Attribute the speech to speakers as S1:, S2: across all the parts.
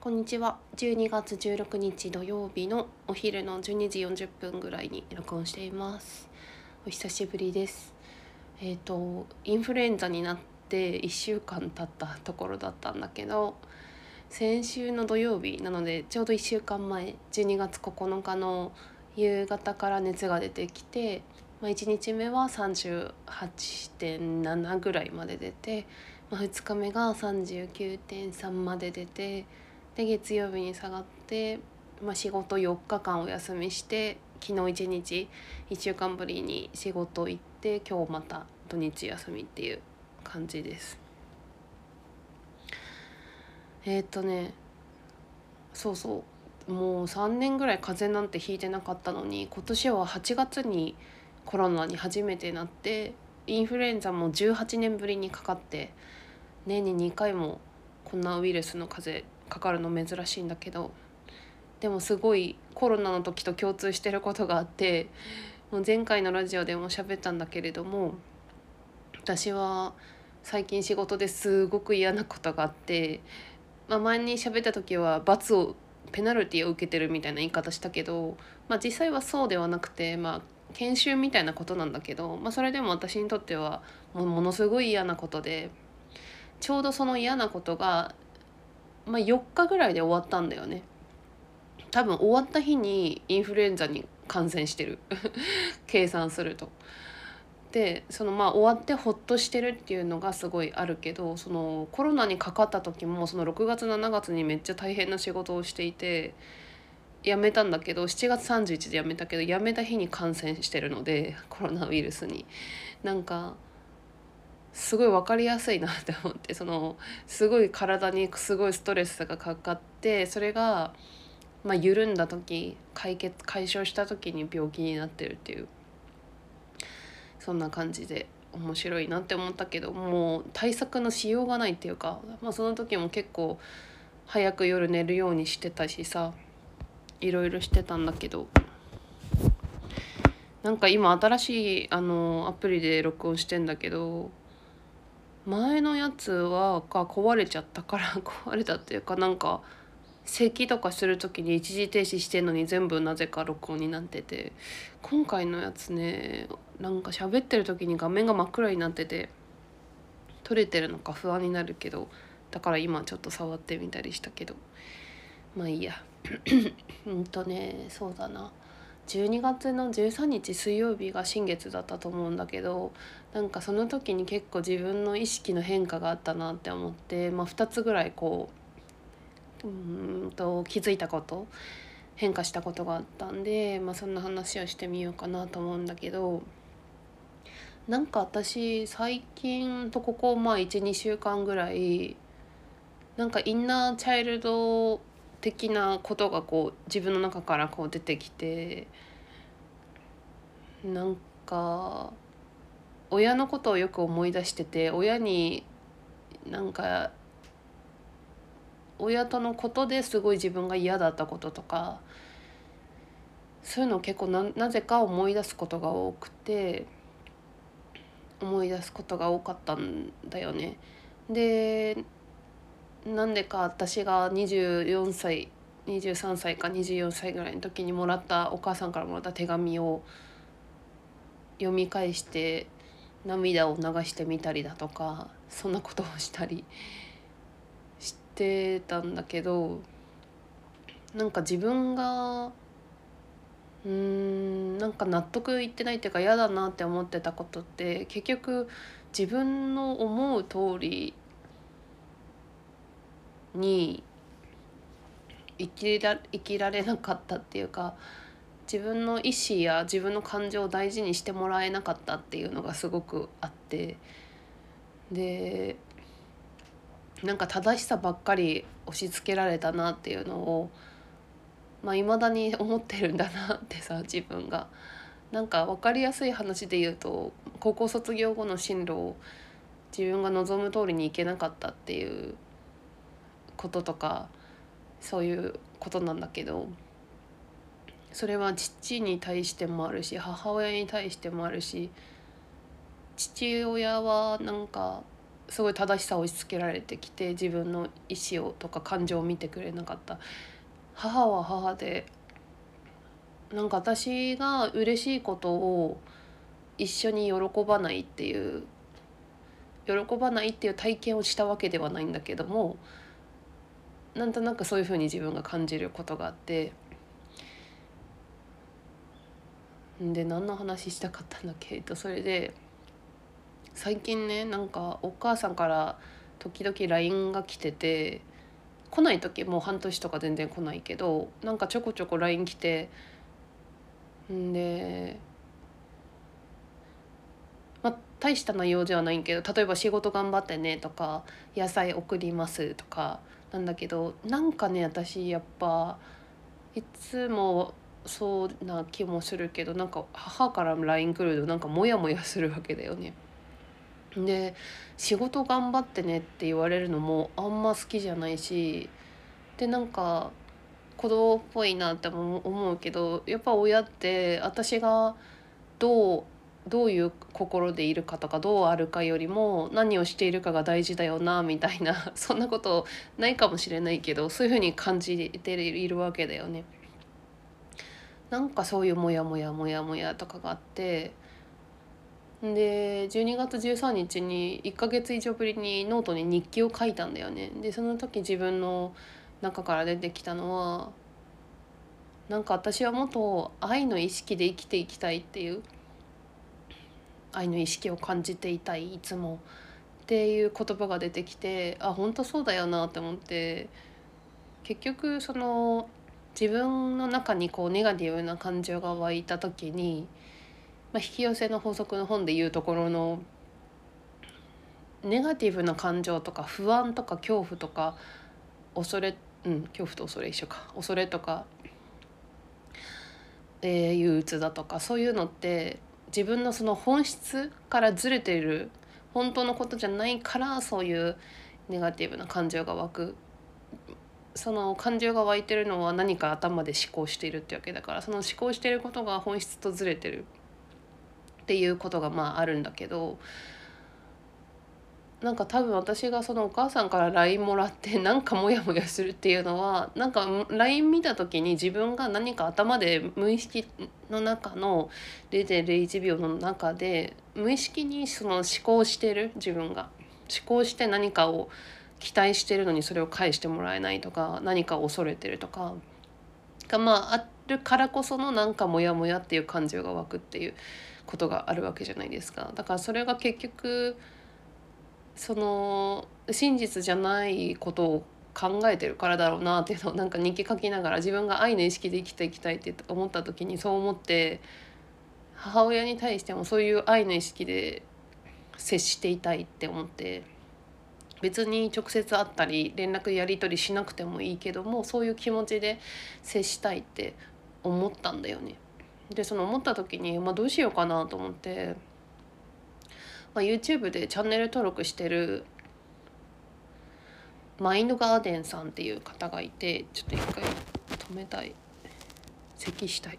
S1: こんにちは。12月16日土曜日のお昼の12時40分ぐらいに録音しています。お久しぶりです。えっ、ー、とインフルエンザになって1週間経ったところだったんだけど先週の土曜日なのでちょうど1週間前12月9日の夕方から熱が出てきて、まあ、1日目は38.7ぐらいまで出て、まあ、2日目が39.3まで出てで月曜日に下がって、まあ、仕事4日間お休みして昨日一日1週間ぶりに仕事行って今日また土日休みっていう感じです。えー、っとねそうそうもう3年ぐらい風邪なんてひいてなかったのに今年は8月にコロナに初めてなってインフルエンザも18年ぶりにかかって年に2回もこんなウイルスの風邪かかるの珍しいんだけどでもすごいコロナの時と共通してることがあってもう前回のラジオでも喋ったんだけれども私は最近仕事ですごく嫌なことがあって、まあ、前に喋った時は罰をペナルティを受けてるみたいな言い方したけど、まあ、実際はそうではなくて、まあ、研修みたいなことなんだけど、まあ、それでも私にとってはものすごい嫌なことでちょうどその嫌なことがまあ、4日ぐらいで終わったんだよね多分終わった日にインフルエンザに感染してる 計算すると。でそのまあ終わってほっとしてるっていうのがすごいあるけどそのコロナにかかった時もその6月7月にめっちゃ大変な仕事をしていて辞めたんだけど7月31で辞めたけど辞めた日に感染してるのでコロナウイルスに。なんかすごい分かりやすいなって思ってそのすごい体にすごいストレスがかかってそれが、まあ、緩んだ時解決解消した時に病気になってるっていうそんな感じで面白いなって思ったけどもう対策のしようがないっていうか、まあ、その時も結構早く夜寝るようにしてたしさいろいろしてたんだけど。なんか今新しいあのアプリで録音してんだけど前のやつはが壊れちゃったから 壊れたっていうかなんか咳とかする時に一時停止してんのに全部なぜか録音になってて今回のやつねなんか喋ってる時に画面が真っ暗になってて撮れてるのか不安になるけどだから今ちょっと触ってみたりしたけど。まあいいや。うんとねそうだな。12月の13日水曜日が新月だったと思うんだけどなんかその時に結構自分の意識の変化があったなって思って、まあ、2つぐらいこううんと気づいたこと変化したことがあったんで、まあ、そんな話をしてみようかなと思うんだけどなんか私最近とここま12週間ぐらいなんかインナーチャイルド的なことがこう自分の中からこう出てきてなんか親のことをよく思い出してて親になんか親とのことですごい自分が嫌だったこととかそういうのを結構ななぜか思い出すことが多くて思い出すことが多かったんだよね。でなんでか私が24歳23歳か24歳ぐらいの時にもらったお母さんからもらった手紙を読み返して涙を流してみたりだとかそんなことをしたりしてたんだけどなんか自分がうーんなんか納得いってないっていうか嫌だなって思ってたことって結局自分の思う通りに生きら生きられなかったっていうか自分の意思や自分の感情を大事にしてもらえなかったっていうのがすごくあってでなんか正しさばっかり押し付けられたなっていうのをまあ未だに思ってるんだなってさ自分が。なんか分かりやすい話で言うと高校卒業後の進路を自分が望む通りに行けなかったっていうこととかそういうことなんだけどそれは父に対してもあるし母親に対してもあるし父親はなんかすごい正しさを押し付けられてきて自分の意思をとか感情を見てくれなかった。母は母でなんか私が嬉しいことを一緒に喜ばないっていう喜ばないっていう体験をしたわけではないんだけどもなんとなくそういうふうに自分が感じることがあって。で何の話したかったんだっけ？とそれで最近ねなんかお母さんから時々 LINE が来てて来ない時もう半年とか全然来ないけどなんかちょこちょこ LINE 来てんで大した内容ではないんけど例えば「仕事頑張ってね」とか「野菜送ります」とかなんだけどなんかね私やっぱいつもそうな気もするけどなんか母から LINE 来るとなんかモヤモヤするわけだよね。で仕事頑張ってねって言われるのもあんま好きじゃないしでなんか子供っぽいなって思うけどやっぱ親って私がどうどういう心でいるかとかどうあるかよりも何をしているかが大事だよなみたいな そんなことないかもしれないけどそういうふうに感じているわけだよね。なんかそういうモヤモヤモヤモヤとかがあってで12月13日に1ヶ月以上ぶりにノートに日記を書いたんだよね。でその時自分の中から出てきたのはなんか私はもっと愛の意識で生きていきたいっていう愛の意識を感じていたいいつもっていう言葉が出てきてあ本当そうだよなって思って結局その自分の中にこうネガティブな感情が湧いた時に、まあ、引き寄せの法則の本でいうところのネガティブな感情とか不安とか恐怖とか恐れうん恐怖と恐れ一緒か恐れとか、えー、憂鬱だとかそういうのって自分のその本質からずれている本当のことじゃないからそういうネガティブな感情が湧く。その感情が湧いてるのは何か頭で思考しているってわけだからその思考していることが本質とずれてるっていうことがまああるんだけどなんか多分私がそのお母さんから LINE もらって なんかモヤモヤするっていうのはなんか LINE 見た時に自分が何か頭で無意識の中の0.01秒の中で無意識にその思考してる自分が思考して何かを期待してるのにそれを返してもらえないとか何かを恐れてるとかがまああるからこそのなんかモヤモヤっていう感情が湧くっていうことがあるわけじゃないですか。だからそれが結局その真実じゃないことを考えてるからだろうなっていうのをなんか日記書きながら自分が愛の意識で生きていきたいって思った時にそう思って母親に対してもそういう愛の意識で接していたいって思って別に直接会ったり連絡やり取りしなくてもいいけどもそういう気持ちで接したいって思ったんだよね。でその思った時に、まあ、どうしようかなと思ってまあ、YouTube でチャンネル登録してるマインドガーデンさんっていう方がいてちょっと一回止めたい咳したい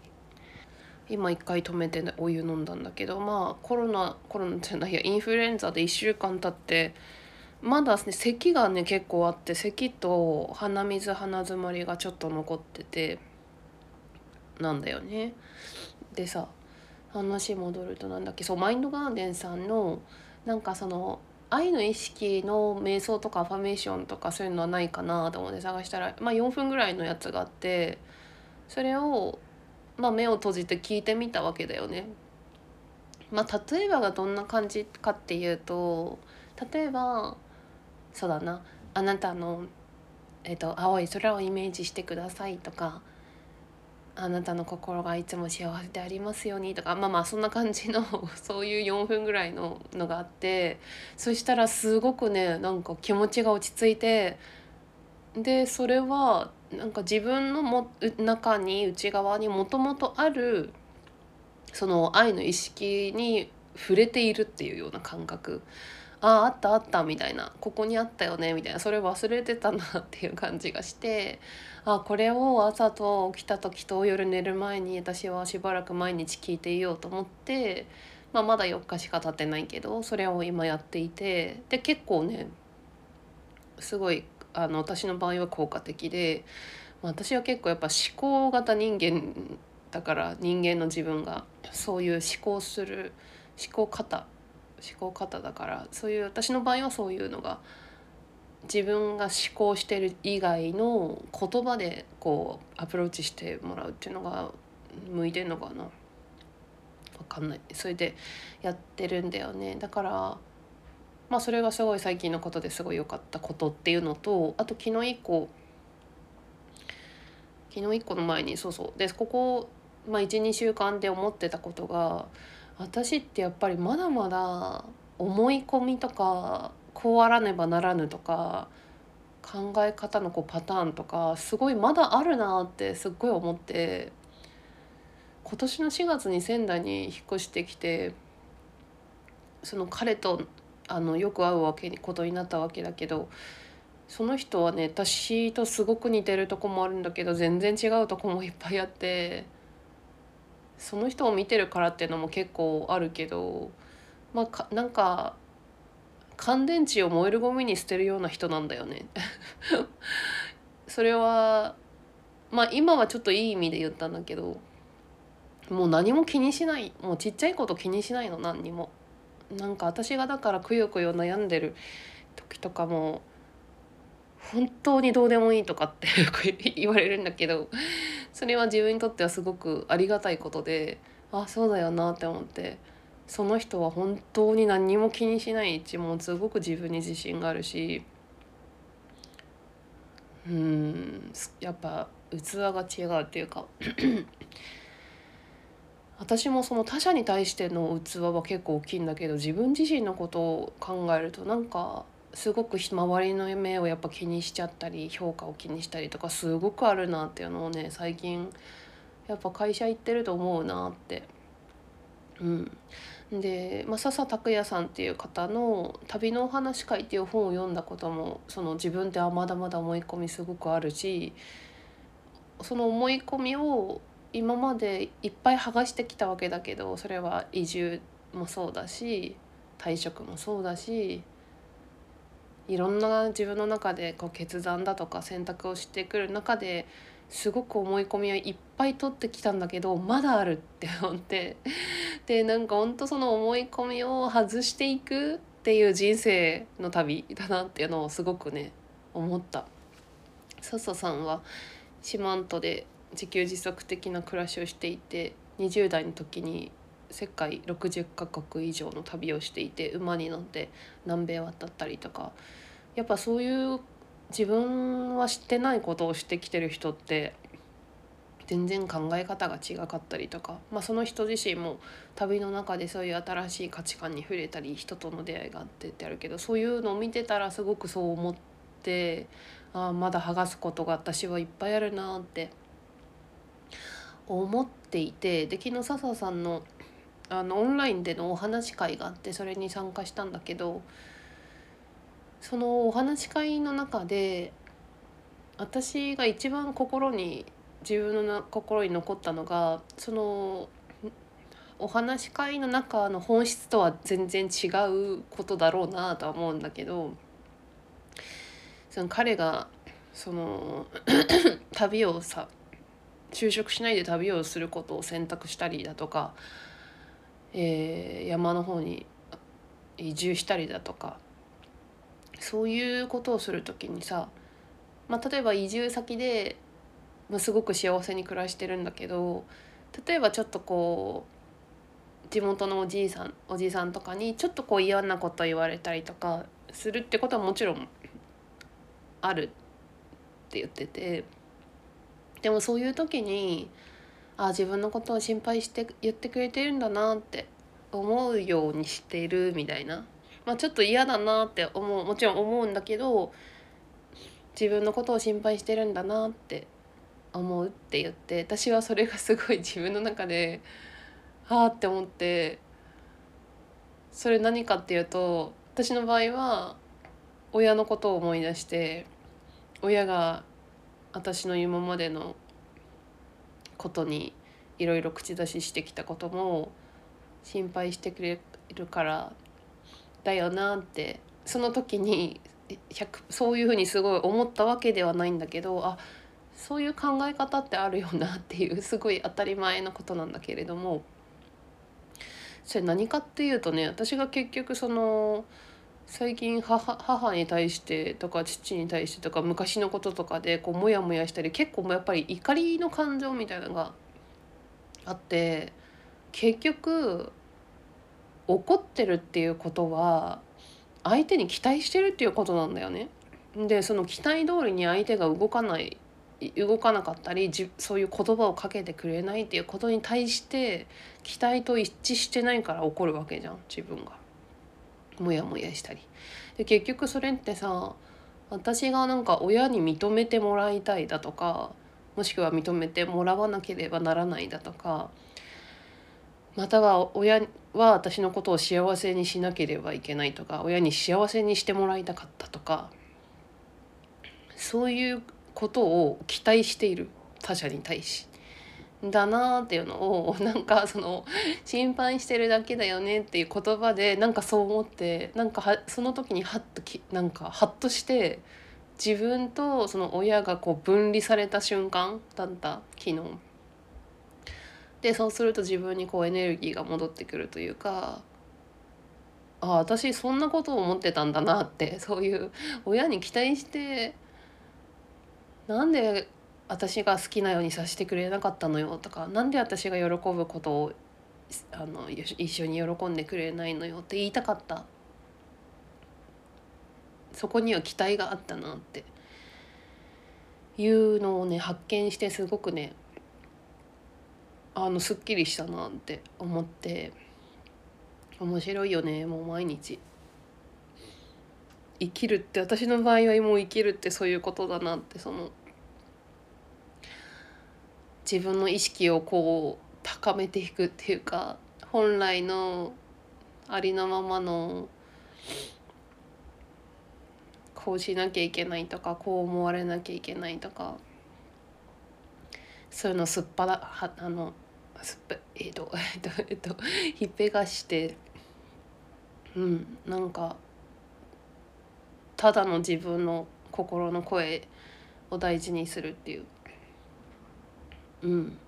S1: 今一回止めてお湯飲んだんだけどまあコロナコロナじゃないやインフルエンザで1週間経ってまだね咳がね結構あって咳と鼻水鼻づまりがちょっと残っててなんだよね。でさ話戻るとなんだっけ？そうマインドガーデンさんのなんかその愛の意識の瞑想とかアファメーションとかそういうのはないかなと思って探したら、まあ、4分ぐらいのやつがあってそれを、まあ、目を閉じて聞いてみたわけだよね。まあ、例えばがどんな感じかっていうと例えばそうだなあなたの、えーと青い空をイメージしてくださいとかあなたの心がいつも幸せでありますようにとかまあまあそんな感じの そういう4分ぐらいののがあってそしたらすごくねなんか気持ちが落ち着いてでそれはなんか自分のも中に内側にもともとあるその愛の意識に触れているっていうような感覚。あああったあったみたいな。ここにあったよねみたいな。それ忘れてたなっていう感じがして。あこれを朝と起きた時と夜寝る前に私はしばらく毎日聞いていようと思ってまあ、まだ4日しか経ってないけどそれを今やっていて。で結構ねすごいあの私の場合は効果的で、まあ、私は結構やっぱ思考型人間だから人間の自分がそういう思考する思考方思考方だからそういう私の場合はそういうのが自分が思考してる以外の言葉でこうアプローチしてもらうっていうのが向いてんのかな分かんない。それでやってるんだよね。だからまあそれがすごい最近のことですごい良かったことっていうのとあと昨日以降昨日1個の前にそうそう。でここ、まあ、12週間で思ってたことが私ってやっぱりまだまだ思い込みとかこうあらねばならぬとか考え方のこうパターンとかすごいまだあるなってすっごい思って今年の4月に仙台に引っ越してきてその彼とあのよく会うわけにことになったわけだけどその人はね私とすごく似てるとこもあるんだけど全然違うとこもいっぱいあってその人を見てるからっていうのも結構あるけどまあかなんか乾電池を燃えるゴミに捨てるような人なんだよね それはまあ今はちょっといい意味で言ったんだけどもう何も気にしないもうちっちゃいこと気にしないの何にも。なんか私がだからくよくよ悩んでる時とかも本当にどうでもいいとかって言われるんだけどそれは自分にとってはすごくありがたいことであそうだよなって思ってその人は本当に何も気にしない一もすごく自分に自信があるしうんやっぱ器が違うっていうか 私もその他者に対しての器は結構大きいんだけど自分自身のことを考えるとなんかすごく周りの目をやっぱ気にしちゃったり評価を気にしたりとかすごくあるなっていうのをね最近やっぱ会社行ってると思うなって。うん、で、まあ、笹拓也さんっていう方の「旅のお話会」っていう本を読んだこともその自分ではまだまだ思い込みすごくあるしその思い込みを今までいっぱい剥がしてきたわけだけどそれは移住もそうだし退職もそうだしいろんな自分の中でこう決断だとか選択をしてくる中ですごく思い込みはいっぱい取ってきたんだけどまだあるって思って でなんかほんとその思い込みを外していくっていう人生の旅だなっていうのをすごくね思った。笹さんは四万十で自給自足的な暮らしをしていて20代の時に世界60カ国以上の旅をしていて馬に乗って南米渡ったりとかやっぱそういう自分は知ってないことをしてきてる人って全然考え方が違かったりとか、まあ、その人自身も旅の中でそういう新しい価値観に触れたり人との出会いがあってってあるけどそういうのを見てたらすごくそう思ってああまだ剥がすことが私はいっぱいあるなって思っていてで昨日笹さんのあのオンラインでのお話会があってそれに参加したんだけどそのお話会の中で私が一番心に自分の心に残ったのがそのお話し会の中の本質とは全然違うことだろうなとは思うんだけどその彼がその 旅をさ就職しないで旅をすることを選択したりだとか、えー、山の方に移住したりだとかそういうことをする時にさ、まあ、例えば移住先で、まあ、すごく幸せに暮らしてるんだけど例えばちょっとこう地元のおじいさんおじいさんとかにちょっとこう嫌なこと言われたりとかするってことはもちろんあるって言っててでもそういう時にあ自分のことを心配して言ってくれてるんだなって思うようにしてるみたいな。まあ、ちょっと嫌だなって思うもちろん思うんだけど自分のことを心配してるんだなって思うって言って私はそれがすごい 自分の中でああって思ってそれ何かっていうと私の場合は親のことを思い出して親が私の今までのことにいろいろ口出ししてきたことも心配してくれるからだよなってその時にそういうふうにすごい思ったわけではないんだけどあそういう考え方ってあるよなっていうすごい当たり前のことなんだけれどもそれ何かっていうとね私が結局その最近母母に対してとか父に対してとか昔のこととかでこうモヤモヤしたり結構やっぱり怒りの感情みたいなのがあって結局怒ってるっていうことは相手に期待してるっていうことなんだよね。でその期待通りに相手が動かない動かなかったりそういう言葉をかけてくれないっていうことに対して期待と一致してないから怒るわけじゃん自分が。モヤモヤしたり。で結局それってさ私がなんか親に認めてもらいたいだとかもしくは認めてもらわなければならないだとかまたは親は私のことを幸せにしなければいけないとか親に幸せにしてもらいたかったとかそういうことを期待している他者に対しだなっていうのを なんかその心配してるだけだよねっていう言葉でなんかそう思ってなんかはその時にハッときなんかハッとして自分とその親がこう分離された瞬間だった昨日。でそうすると自分にこうエネルギーが戻ってくるというかああ私そんなことを思ってたんだなってそういう親に期待してなんで私が好きなようにさせてくれなかったのよとか何で私が喜ぶことをあの一緒に喜んでくれないのよって言いたかった。そこには期待があったなって。いうのをね発見してすごくねあのすっきりしたなって思って。面白いよねもう毎日。生きるって私の場合はもう生きるってそういうことだなってその自分の意識をこう高めていくっていうか本来のありのままのこうしなきゃいけないとかこう思われなきゃいけないとかそういうのすっぱらはあのすっぱえっ、とえっ、とえっ、とひっぺがしてうんなんかただの自分の心の声を大事にするっていう。うん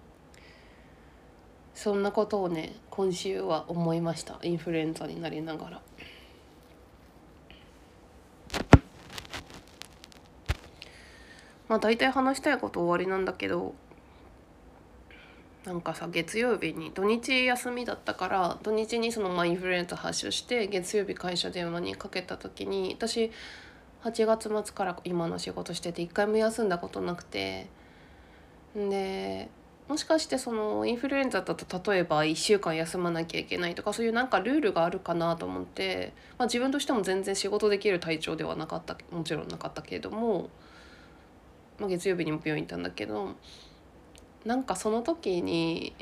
S1: そんなことをね今週は思いましたインフルエンザになりながら。まあ大体話したいこと終わりなんだけどなんかさ月曜日に土日休みだったから土日にそのまあインフルエンザ発症して月曜日会社電話にかけた時に私8月末から今の仕事してて一回も休んだことなくてでもしかしてそのインフルエンザだと例えば1週間休まなきゃいけないとかそういうなんかルールがあるかなと思って、まあ、自分としても全然仕事できる体調ではなかったもちろんなかったけれども、まあ、月曜日にも病院行ったんだけどなんかその時に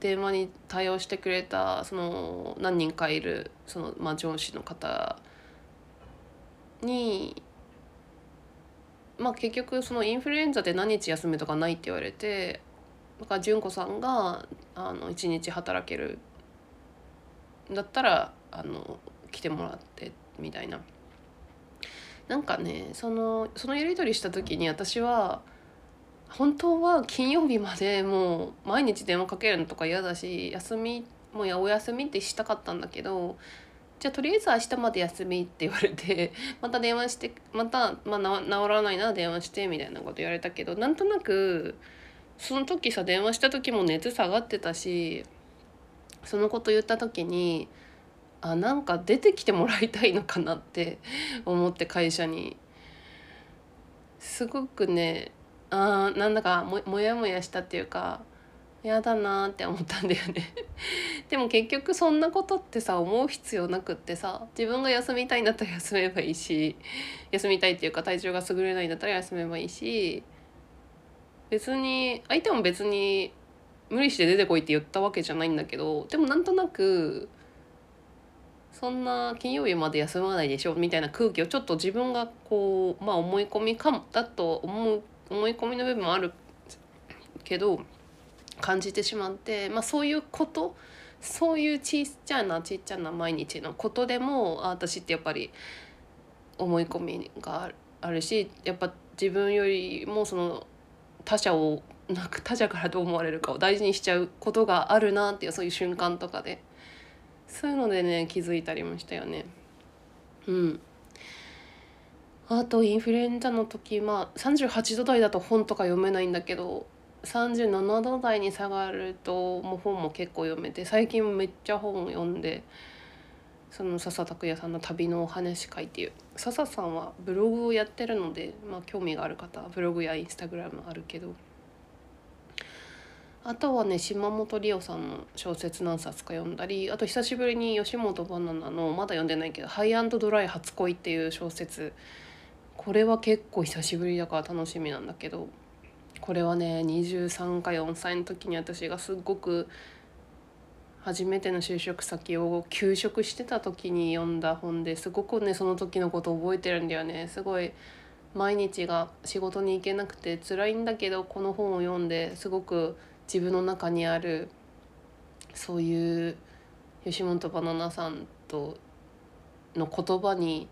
S1: 電話に対応してくれたその何人かいるその、まあ、上司の方にまあ結局そのインフルエンザで何日休むとかないって言われてだから純子さんがあの1日働けるだったらあの来てもらってみたいな。なんかねそのそのやり取りした時に私は本当は金曜日までもう毎日電話かけるのとか嫌だし休みもうやお休みってしたかったんだけどじゃあとりあえず明日まで休みって言われて また電話してまた、まあ、治らないな電話してみたいなこと言われたけどなんとなくその時さ電話した時も熱下がってたしそのこと言った時にあなんか出てきてもらいたいのかなって 思って会社に。すごくねあなんだかももやもやしたっていうか嫌だなって思ったんだよね。でも結局そんなことってさ思う必要なくってさ自分が休みたいんだったら休めばいいし休みたいっていうか体調が優れないんだったら休めばいいし別に相手も別に無理して出てこいって言ったわけじゃないんだけどでもなんとなくそんな金曜日まで休まないでしょみたいな空気をちょっと自分がこうまあ思い込みかもだと思う思い込みの部分もあるけど感じてしまって、まあ、そういうことそういうちっちゃなちっちゃな毎日のことでもあ私ってやっぱり思い込みがあるしやっぱ自分よりもその他者をなんか他者からどう思われるかを大事にしちゃうことがあるなっていうそういう瞬間とかでそういうのでね気づいたりもしたよね。うんあとインフルエンザの時まあ38度台だと本とか読めないんだけど37度台に下がるともう本も結構読めて最近めっちゃ本を読んでその笹拓也さんの旅のお話会っていう笹さんはブログをやってるので、まあ、興味がある方はブログやインスタグラムあるけどあとはね島本理生さんの小説何冊か読んだりあと久しぶりに吉本バナナのまだ読んでないけど「ハイアンドドライ初恋」っていう小説これは結構久しぶりだから楽しみなんだけどこれはね23か4歳の時に私がすっごく初めての就職先を休職してた時に読んだ本ですごくねその時のこと覚えてるんだよね。すごい毎日が仕事に行けなくて辛いんだけどこの本を読んですごく自分の中にあるそういう吉本バナナさんとの言葉に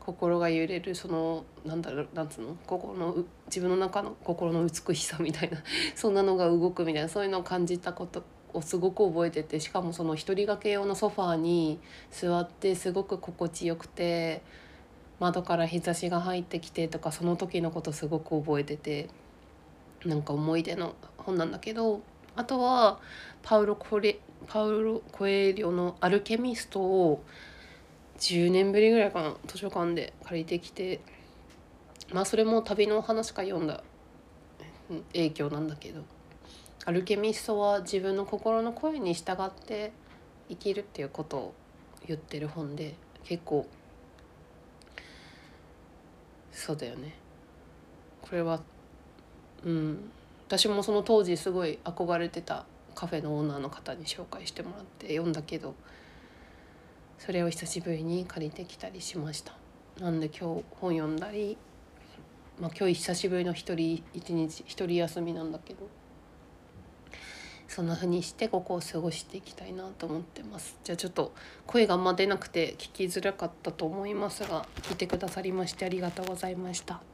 S1: 心が揺れるそのなんだろうなんつうの？心の自分の中の心の美しさみたいな。そんなのが動くみたいなそういうのを感じたことをすごく覚えててしかもその一人掛け用のソファーに座ってすごく心地よくて窓から日差しが入ってきてとかその時のことすごく覚えててなんか思い出の本なんだけどあとはパウロコレパウロ・コエリョの「アルケミスト」を10年ぶりぐらいかな図書館で借りてきてまあそれも旅の話か読んだ影響なんだけど。アルケミストは自分の心の声に従って生きるっていうことを言ってる本で結構そうだよね。これはうん私もその当時すごい憧れてたカフェのオーナーの方に紹介してもらって読んだけどそれを久しぶりに借りてきたりしました。なんで今日本読んだり、まあ、今日久しぶりの一人一日一人休みなんだけどそんな風にしてここを過ごしていきたいなと思ってますじゃあちょっと声があんま出なくて聞きづらかったと思いますが聞いてくださりましてありがとうございました。